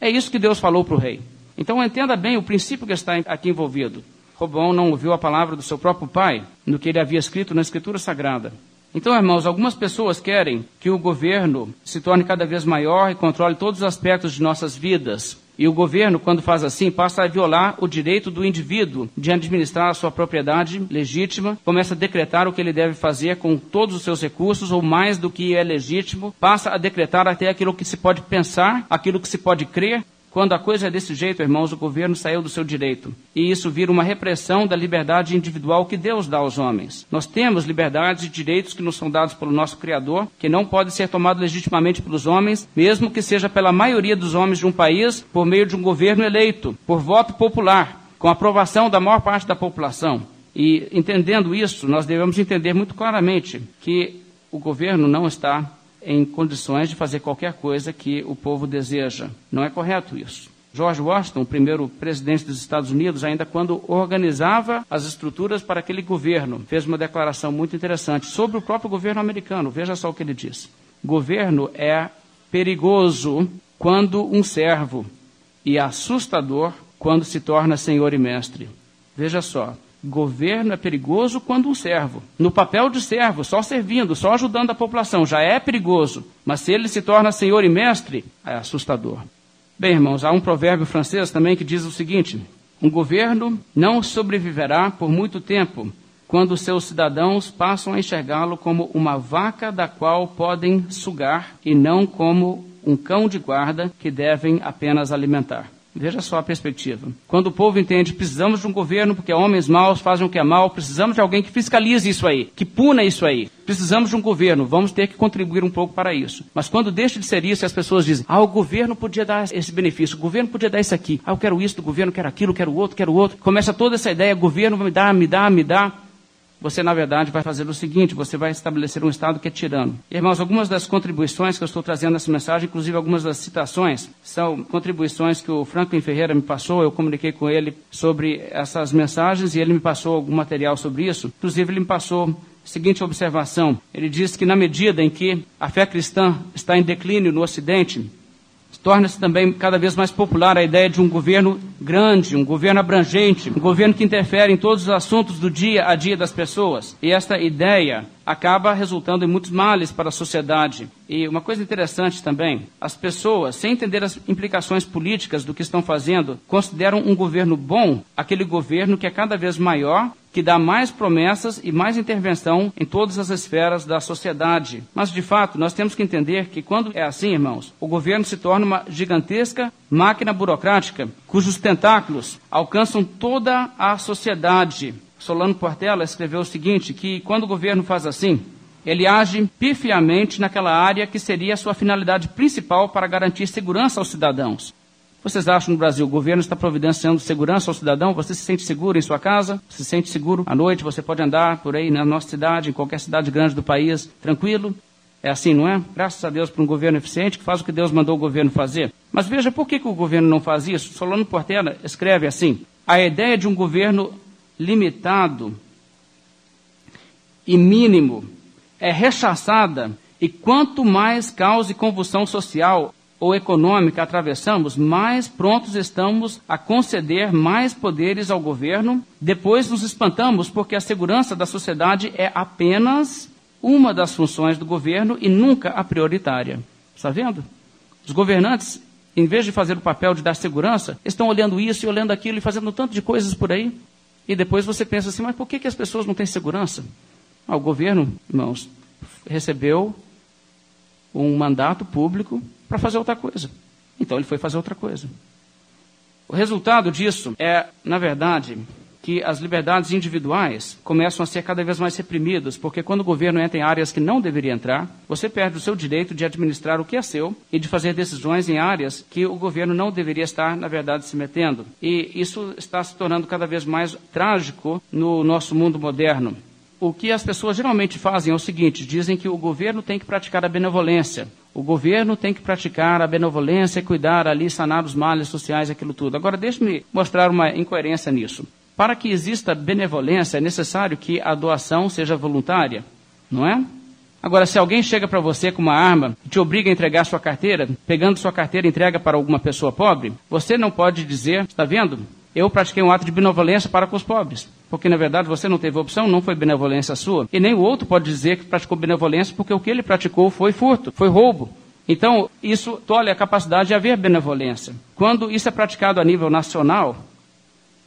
É isso que Deus falou para o rei. Então entenda bem o princípio que está aqui envolvido. Robão não ouviu a palavra do seu próprio pai no que ele havia escrito na Escritura Sagrada. Então, irmãos, algumas pessoas querem que o governo se torne cada vez maior e controle todos os aspectos de nossas vidas. E o governo, quando faz assim, passa a violar o direito do indivíduo de administrar a sua propriedade legítima, começa a decretar o que ele deve fazer com todos os seus recursos, ou mais do que é legítimo, passa a decretar até aquilo que se pode pensar, aquilo que se pode crer, quando a coisa é desse jeito, irmãos, o governo saiu do seu direito. E isso vira uma repressão da liberdade individual que Deus dá aos homens. Nós temos liberdades e direitos que nos são dados pelo nosso Criador, que não podem ser tomados legitimamente pelos homens, mesmo que seja pela maioria dos homens de um país, por meio de um governo eleito, por voto popular, com aprovação da maior parte da população. E entendendo isso, nós devemos entender muito claramente que o governo não está em condições de fazer qualquer coisa que o povo deseja. Não é correto isso. George Washington, o primeiro presidente dos Estados Unidos, ainda quando organizava as estruturas para aquele governo, fez uma declaração muito interessante sobre o próprio governo americano. Veja só o que ele diz: Governo é perigoso quando um servo e assustador quando se torna senhor e mestre. Veja só, Governo é perigoso quando um servo, no papel de servo, só servindo, só ajudando a população, já é perigoso. Mas se ele se torna senhor e mestre, é assustador. Bem, irmãos, há um provérbio francês também que diz o seguinte: um governo não sobreviverá por muito tempo quando seus cidadãos passam a enxergá-lo como uma vaca da qual podem sugar e não como um cão de guarda que devem apenas alimentar. Veja só a perspectiva. Quando o povo entende, precisamos de um governo porque homens maus fazem o que é mal, precisamos de alguém que fiscalize isso aí, que puna isso aí. Precisamos de um governo, vamos ter que contribuir um pouco para isso. Mas quando deixa de ser isso, as pessoas dizem: ah, o governo podia dar esse benefício, o governo podia dar isso aqui, ah, eu quero isso do governo, quero aquilo, quero outro, quero outro. Começa toda essa ideia: governo me dá, me dá, me dá você, na verdade, vai fazer o seguinte: você vai estabelecer um Estado que é tirano. Irmãos, algumas das contribuições que eu estou trazendo nessa mensagem, inclusive algumas das citações, são contribuições que o Franklin Ferreira me passou. Eu comuniquei com ele sobre essas mensagens e ele me passou algum material sobre isso. Inclusive, ele me passou seguinte observação: ele diz que, na medida em que a fé cristã está em declínio no Ocidente, torna-se também cada vez mais popular a ideia de um governo grande, um governo abrangente, um governo que interfere em todos os assuntos do dia a dia das pessoas. E esta ideia acaba resultando em muitos males para a sociedade. E uma coisa interessante também, as pessoas, sem entender as implicações políticas do que estão fazendo, consideram um governo bom aquele governo que é cada vez maior que dá mais promessas e mais intervenção em todas as esferas da sociedade. Mas, de fato, nós temos que entender que quando é assim, irmãos, o governo se torna uma gigantesca máquina burocrática cujos tentáculos alcançam toda a sociedade. Solano Portela escreveu o seguinte, que quando o governo faz assim, ele age pifiamente naquela área que seria a sua finalidade principal para garantir segurança aos cidadãos. Vocês acham no Brasil o governo está providenciando segurança ao cidadão? Você se sente seguro em sua casa? Se sente seguro à noite? Você pode andar por aí na nossa cidade, em qualquer cidade grande do país, tranquilo? É assim, não é? Graças a Deus por um governo eficiente que faz o que Deus mandou o governo fazer. Mas veja por que, que o governo não faz isso. Solano Portela escreve assim: a ideia de um governo limitado e mínimo é rechaçada e quanto mais cause convulsão social ou econômica atravessamos, mais prontos estamos a conceder mais poderes ao governo. Depois nos espantamos porque a segurança da sociedade é apenas uma das funções do governo e nunca a prioritária. Está vendo? Os governantes, em vez de fazer o papel de dar segurança, estão olhando isso e olhando aquilo e fazendo um tanto de coisas por aí. E depois você pensa assim, mas por que, que as pessoas não têm segurança? Ah, o governo, irmãos, recebeu um mandato público para fazer outra coisa. Então ele foi fazer outra coisa. O resultado disso é, na verdade, que as liberdades individuais começam a ser cada vez mais reprimidas, porque quando o governo entra em áreas que não deveria entrar, você perde o seu direito de administrar o que é seu e de fazer decisões em áreas que o governo não deveria estar, na verdade, se metendo. E isso está se tornando cada vez mais trágico no nosso mundo moderno o que as pessoas geralmente fazem é o seguinte: dizem que o governo tem que praticar a benevolência. O governo tem que praticar a benevolência, cuidar ali, sanar os males sociais, aquilo tudo. Agora, deixe-me mostrar uma incoerência nisso. Para que exista benevolência, é necessário que a doação seja voluntária, não é? Agora, se alguém chega para você com uma arma e te obriga a entregar sua carteira, pegando sua carteira entrega para alguma pessoa pobre, você não pode dizer, está vendo? Eu pratiquei um ato de benevolência para com os pobres. Porque, na verdade, você não teve opção, não foi benevolência sua. E nem o outro pode dizer que praticou benevolência, porque o que ele praticou foi furto, foi roubo. Então, isso tolhe a capacidade de haver benevolência. Quando isso é praticado a nível nacional,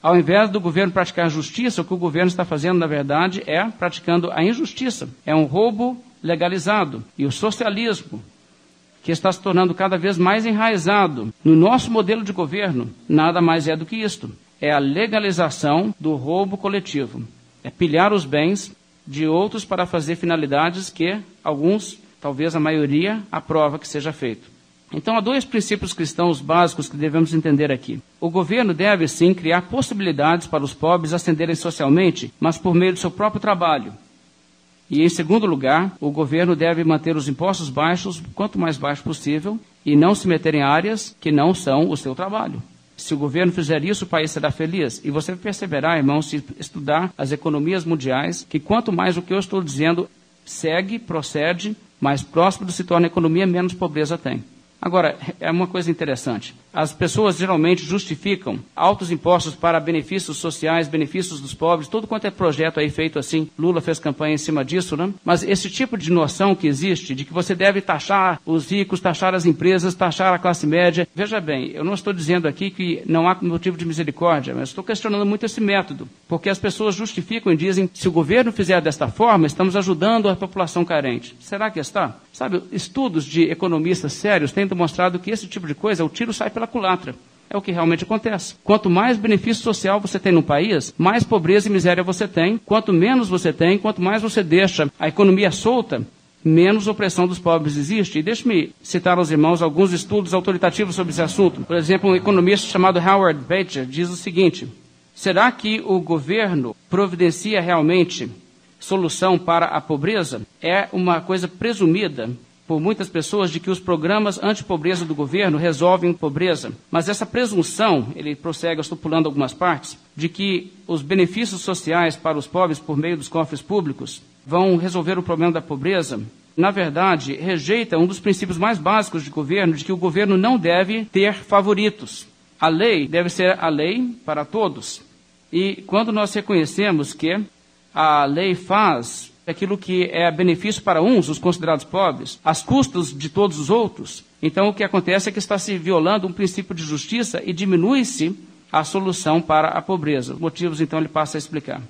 ao invés do governo praticar justiça, o que o governo está fazendo, na verdade, é praticando a injustiça. É um roubo legalizado. E o socialismo, que está se tornando cada vez mais enraizado no nosso modelo de governo, nada mais é do que isto. É a legalização do roubo coletivo. É pilhar os bens de outros para fazer finalidades que alguns, talvez a maioria, aprova que seja feito. Então, há dois princípios cristãos básicos que devemos entender aqui. O governo deve, sim, criar possibilidades para os pobres ascenderem socialmente, mas por meio do seu próprio trabalho. E, em segundo lugar, o governo deve manter os impostos baixos, quanto mais baixo possível, e não se meter em áreas que não são o seu trabalho. Se o governo fizer isso, o país será feliz. E você perceberá, irmão, se estudar as economias mundiais, que quanto mais o que eu estou dizendo segue, procede, mais próximo se torna a economia, menos pobreza tem. Agora, é uma coisa interessante. As pessoas geralmente justificam altos impostos para benefícios sociais, benefícios dos pobres, tudo quanto é projeto aí feito assim. Lula fez campanha em cima disso, né? Mas esse tipo de noção que existe de que você deve taxar os ricos, taxar as empresas, taxar a classe média. Veja bem, eu não estou dizendo aqui que não há motivo de misericórdia, mas estou questionando muito esse método, porque as pessoas justificam e dizem: se o governo fizer desta forma, estamos ajudando a população carente. Será que está? Sabe, estudos de economistas sérios têm demonstrado que esse tipo de coisa, o tiro sai pela culatra. É o que realmente acontece. Quanto mais benefício social você tem no país, mais pobreza e miséria você tem. Quanto menos você tem, quanto mais você deixa a economia solta, menos opressão dos pobres existe. E deixe-me citar aos irmãos alguns estudos autoritativos sobre esse assunto. Por exemplo, um economista chamado Howard Baker diz o seguinte: será que o governo providencia realmente solução para a pobreza é uma coisa presumida por muitas pessoas de que os programas anti-pobreza do governo resolvem pobreza. Mas essa presunção, ele prossegue, eu estou pulando algumas partes, de que os benefícios sociais para os pobres por meio dos cofres públicos vão resolver o problema da pobreza, na verdade, rejeita um dos princípios mais básicos de governo, de que o governo não deve ter favoritos. A lei deve ser a lei para todos. E quando nós reconhecemos que a lei faz aquilo que é benefício para uns, os considerados pobres, às custas de todos os outros, então o que acontece é que está se violando um princípio de justiça e diminui-se a solução para a pobreza. Os motivos, então, ele passa a explicar.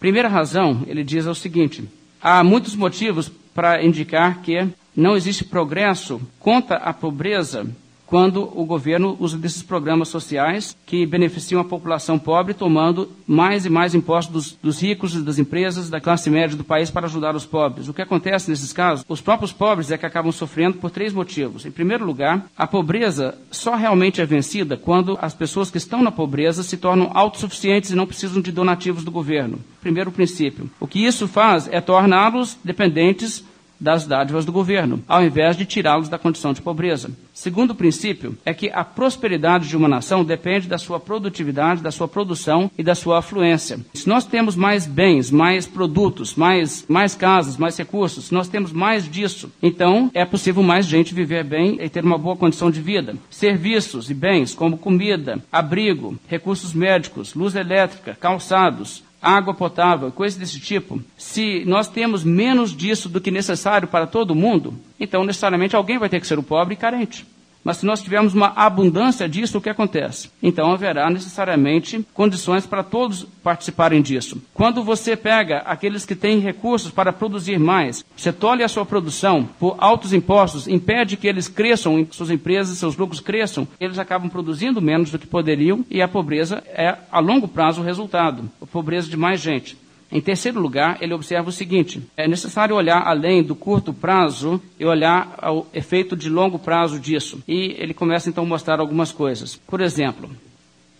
Primeira razão, ele diz é o seguinte: há muitos motivos para indicar que não existe progresso contra a pobreza quando o governo usa desses programas sociais que beneficiam a população pobre, tomando mais e mais impostos dos, dos, ricos, das empresas, da classe média do país para ajudar os pobres. O que acontece nesses casos? Os próprios pobres é que acabam sofrendo por três motivos. Em primeiro lugar, a pobreza só realmente é vencida quando as pessoas que estão na pobreza se tornam autossuficientes e não precisam de donativos do governo. Primeiro princípio. O que isso faz é torná-los dependentes das dádivas do governo, ao invés de tirá-los da condição de pobreza. Segundo princípio é que a prosperidade de uma nação depende da sua produtividade, da sua produção e da sua afluência. Se nós temos mais bens, mais produtos, mais, mais casas, mais recursos, se nós temos mais disso, então é possível mais gente viver bem e ter uma boa condição de vida. Serviços e bens como comida, abrigo, recursos médicos, luz elétrica, calçados, água potável, coisas desse tipo, se nós temos menos disso do que necessário para todo mundo, então necessariamente alguém vai ter que ser o pobre e carente. Mas se nós tivermos uma abundância disso, o que acontece? Então haverá necessariamente condições para todos participarem disso. Quando você pega aqueles que têm recursos para produzir mais, você tolhe a sua produção por altos impostos, impede que eles cresçam, suas empresas, seus lucros cresçam, eles acabam produzindo menos do que poderiam e a pobreza é a longo prazo o resultado, a pobreza de mais gente. Em terceiro lugar, ele observa o seguinte: é necessário olhar além do curto prazo e olhar o efeito de longo prazo disso. E ele começa então a mostrar algumas coisas. Por exemplo,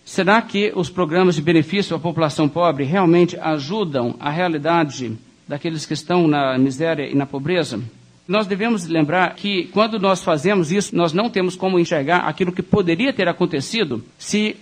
será que os programas de benefício à população pobre realmente ajudam a realidade daqueles que estão na miséria e na pobreza? Nós devemos lembrar que quando nós fazemos isso, nós não temos como enxergar aquilo que poderia ter acontecido se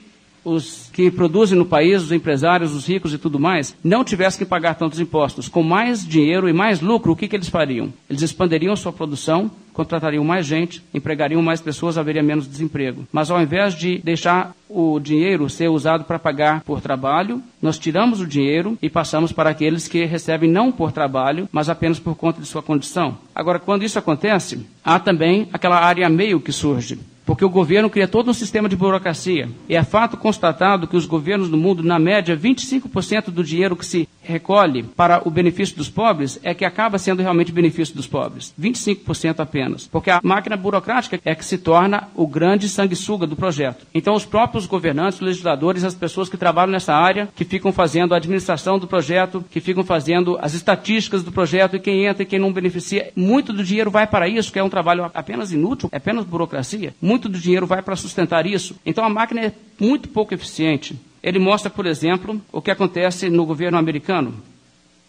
os que produzem no país, os empresários, os ricos e tudo mais, não tivessem que pagar tantos impostos. Com mais dinheiro e mais lucro, o que, que eles fariam? Eles expandiriam sua produção, contratariam mais gente, empregariam mais pessoas, haveria menos desemprego. Mas ao invés de deixar o dinheiro ser usado para pagar por trabalho, nós tiramos o dinheiro e passamos para aqueles que recebem não por trabalho, mas apenas por conta de sua condição. Agora, quando isso acontece, há também aquela área meio que surge porque o governo cria todo um sistema de burocracia. E é fato constatado que os governos do mundo, na média, 25% do dinheiro que se recolhe para o benefício dos pobres é que acaba sendo realmente benefício dos pobres. 25% apenas. Porque a máquina burocrática é que se torna o grande sanguessuga do projeto. Então, os próprios governantes, legisladores, as pessoas que trabalham nessa área, que ficam fazendo a administração do projeto, que ficam fazendo as estatísticas do projeto e quem entra e quem não beneficia, muito do dinheiro vai para isso, que é um trabalho apenas inútil, é apenas burocracia. Muito do dinheiro vai para sustentar isso. Então a máquina é muito pouco eficiente. Ele mostra, por exemplo, o que acontece no governo americano.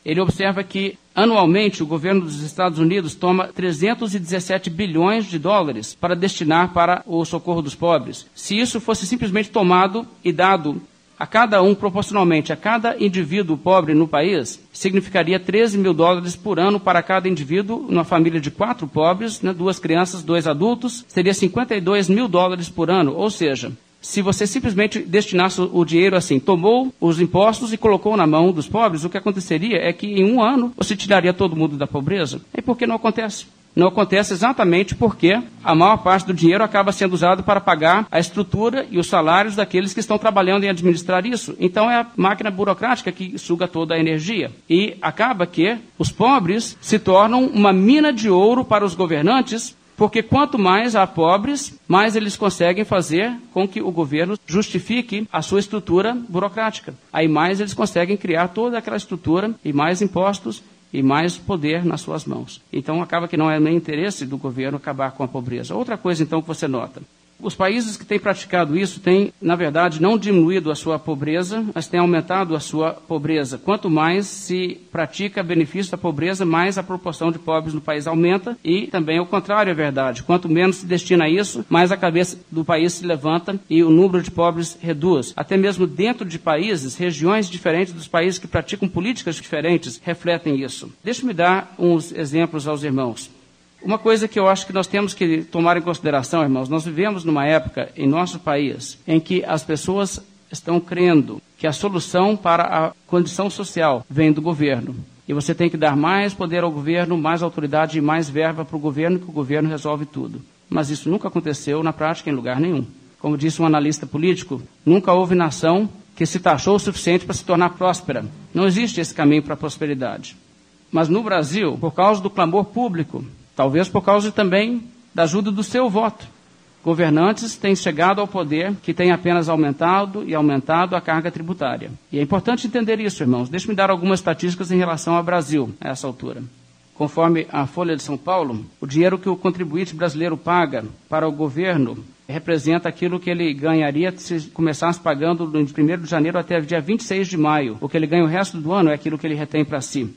Ele observa que anualmente o governo dos Estados Unidos toma 317 bilhões de dólares para destinar para o socorro dos pobres. Se isso fosse simplesmente tomado e dado a cada um proporcionalmente a cada indivíduo pobre no país, significaria 13 mil dólares por ano para cada indivíduo, numa família de quatro pobres, né, duas crianças, dois adultos, seria 52 mil dólares por ano. Ou seja, se você simplesmente destinasse o dinheiro assim, tomou os impostos e colocou na mão dos pobres, o que aconteceria é que em um ano você tiraria todo mundo da pobreza. E por que não acontece? Não acontece exatamente porque a maior parte do dinheiro acaba sendo usado para pagar a estrutura e os salários daqueles que estão trabalhando em administrar isso. Então é a máquina burocrática que suga toda a energia. E acaba que os pobres se tornam uma mina de ouro para os governantes porque quanto mais há pobres, mais eles conseguem fazer com que o governo justifique a sua estrutura burocrática. Aí mais eles conseguem criar toda aquela estrutura e mais impostos e mais poder nas suas mãos. Então acaba que não é nem interesse do governo acabar com a pobreza. Outra coisa então que você nota, os países que têm praticado isso têm, na verdade, não diminuído a sua pobreza, mas têm aumentado a sua pobreza. Quanto mais se pratica benefício da pobreza, mais a proporção de pobres no país aumenta e também o contrário é verdade. Quanto menos se destina a isso, mais a cabeça do país se levanta e o número de pobres reduz. Até mesmo dentro de países, regiões diferentes dos países que praticam políticas diferentes refletem isso. Deixe-me dar uns exemplos aos irmãos. Uma coisa que eu acho que nós temos que tomar em consideração, irmãos, nós vivemos numa época em nosso país em que as pessoas estão crendo que a solução para a condição social vem do governo. E você tem que dar mais poder ao governo, mais autoridade e mais verba para o governo, que o governo resolve tudo. Mas isso nunca aconteceu na prática em lugar nenhum. Como disse um analista político, nunca houve nação que se taxou o suficiente para se tornar próspera. Não existe esse caminho para a prosperidade. Mas no Brasil, por causa do clamor público, Talvez por causa também da ajuda do seu voto. Governantes têm chegado ao poder que têm apenas aumentado e aumentado a carga tributária. E é importante entender isso, irmãos. Deixe-me dar algumas estatísticas em relação ao Brasil a essa altura. Conforme a Folha de São Paulo, o dinheiro que o contribuinte brasileiro paga para o governo representa aquilo que ele ganharia se começasse pagando de 1 de janeiro até dia 26 de maio. O que ele ganha o resto do ano é aquilo que ele retém para si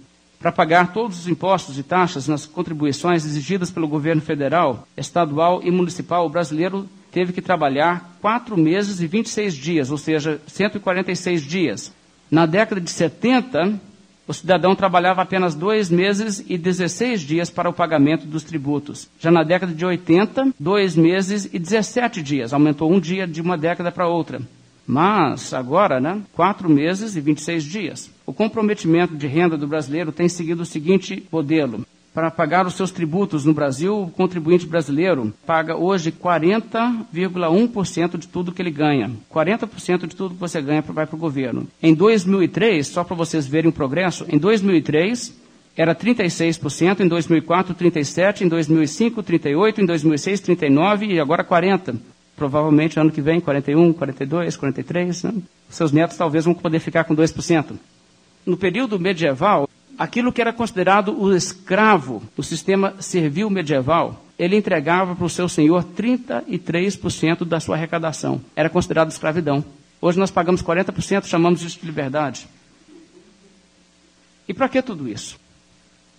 para pagar todos os impostos e taxas nas contribuições exigidas pelo governo federal, estadual e municipal, o brasileiro teve que trabalhar 4 meses e 26 dias, ou seja, 146 dias. Na década de 70, o cidadão trabalhava apenas 2 meses e 16 dias para o pagamento dos tributos. Já na década de 80, 2 meses e 17 dias. Aumentou um dia de uma década para outra. Mas agora, né, 4 meses e 26 dias. O comprometimento de renda do brasileiro tem seguido o seguinte modelo. Para pagar os seus tributos no Brasil, o contribuinte brasileiro paga hoje 40,1% de tudo que ele ganha. 40% de tudo que você ganha vai para o governo. Em 2003, só para vocês verem o progresso, em 2003 era 36%, em 2004 37%, em 2005 38%, em 2006 39% e agora 40%. Provavelmente ano que vem 41%, 42%, 43%. Né? Seus netos talvez vão poder ficar com 2% no período medieval, aquilo que era considerado o escravo, o sistema servil medieval, ele entregava para o seu senhor 33% da sua arrecadação. Era considerado escravidão. Hoje nós pagamos 40%, chamamos isso de liberdade. E para que tudo isso?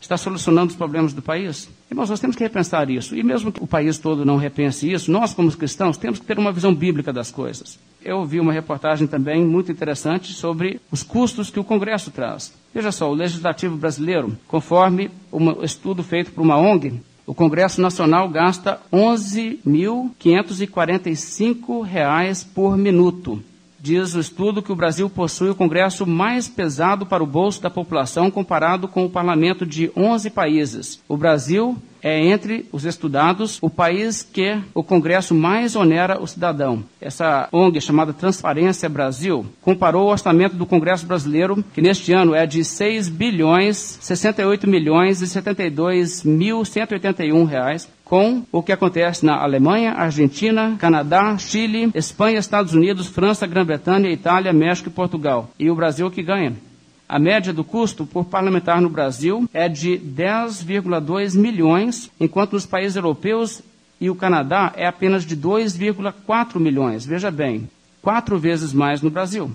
Está solucionando os problemas do país? Irmãos, nós temos que repensar isso. E mesmo que o país todo não repense isso, nós, como cristãos, temos que ter uma visão bíblica das coisas. Eu vi uma reportagem também muito interessante sobre os custos que o Congresso traz. Veja só, o legislativo brasileiro, conforme um estudo feito por uma ONG, O Congresso Nacional gasta R$ 11.545 por minuto. Diz o estudo que o Brasil possui o Congresso mais pesado para o bolso da população comparado com o parlamento de 11 países. O Brasil é entre os estudados o país que o Congresso mais onera o cidadão. Essa ONG chamada Transparência Brasil comparou o orçamento do Congresso brasileiro, que neste ano é de 6 bilhões 68 milhões e 72 mil 181 reais, com o que acontece na Alemanha, Argentina, Canadá, Chile, Espanha, Estados Unidos, França, Grã-Bretanha, Itália, México e Portugal. E o Brasil que ganha. A média do custo por parlamentar no Brasil é de 10,2 milhões, enquanto nos países europeus e o Canadá é apenas de 2,4 milhões. Veja bem, quatro vezes mais no Brasil.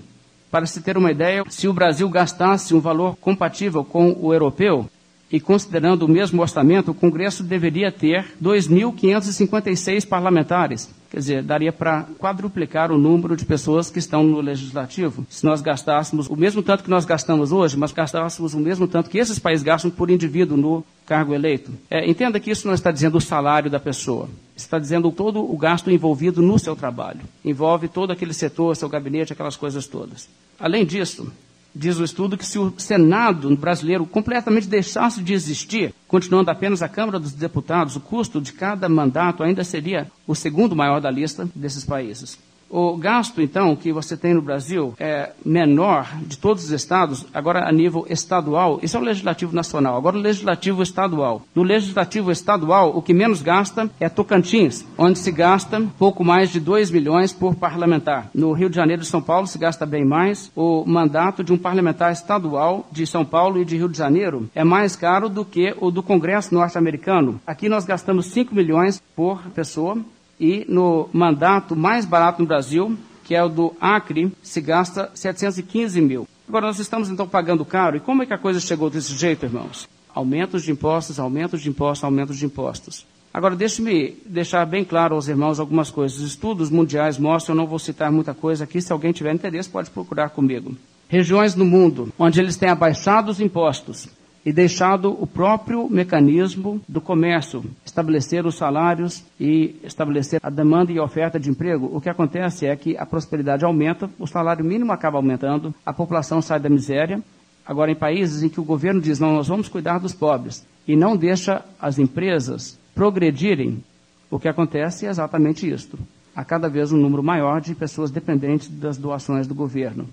Para se ter uma ideia, se o Brasil gastasse um valor compatível com o europeu, e considerando o mesmo orçamento, o Congresso deveria ter 2.556 parlamentares. Quer dizer, daria para quadruplicar o número de pessoas que estão no legislativo se nós gastássemos o mesmo tanto que nós gastamos hoje, mas gastássemos o mesmo tanto que esses países gastam por indivíduo no cargo eleito. É, entenda que isso não está dizendo o salário da pessoa, está dizendo todo o gasto envolvido no seu trabalho. Envolve todo aquele setor, seu gabinete, aquelas coisas todas. Além disso, Diz o estudo que se o Senado brasileiro completamente deixasse de existir, continuando apenas a Câmara dos Deputados, o custo de cada mandato ainda seria o segundo maior da lista desses países. O gasto, então, que você tem no Brasil é menor de todos os estados, agora a nível estadual. Isso é o legislativo nacional. Agora o legislativo estadual. No legislativo estadual, o que menos gasta é Tocantins, onde se gasta pouco mais de 2 milhões por parlamentar. No Rio de Janeiro e São Paulo se gasta bem mais. O mandato de um parlamentar estadual de São Paulo e de Rio de Janeiro é mais caro do que o do Congresso norte-americano. Aqui nós gastamos 5 milhões por pessoa e no mandato mais barato no Brasil, que é o do Acre, se gasta 715 mil. Agora, nós estamos então pagando caro. E como é que a coisa chegou desse jeito, irmãos? Aumentos de impostos, aumentos de impostos, aumentos de impostos. Agora, deixe-me deixar bem claro aos irmãos algumas coisas. Estudos mundiais mostram, eu não vou citar muita coisa aqui, se alguém tiver interesse, pode procurar comigo. Regiões no mundo onde eles têm abaixado os impostos e deixado o próprio mecanismo do comércio estabelecer os salários e estabelecer a demanda e oferta de emprego, o que acontece é que a prosperidade aumenta, o salário mínimo acaba aumentando, a população sai da miséria. Agora, em países em que o governo diz, não, nós vamos cuidar dos pobres, e não deixa as empresas progredirem, o que acontece é exatamente isto. Há cada vez um número maior de pessoas dependentes das doações do governo.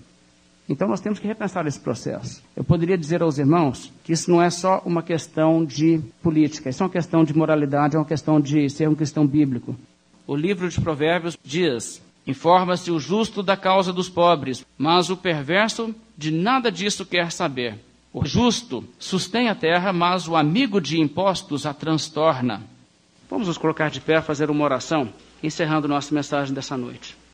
Então nós temos que repensar esse processo. Eu poderia dizer aos irmãos que isso não é só uma questão de política, isso é uma questão de moralidade, é uma questão de ser um cristão bíblico. O livro de Provérbios diz: Informa-se o justo da causa dos pobres, mas o perverso de nada disso quer saber. O justo sustém a terra, mas o amigo de impostos a transtorna. Vamos nos colocar de pé, fazer uma oração, encerrando nossa mensagem dessa noite.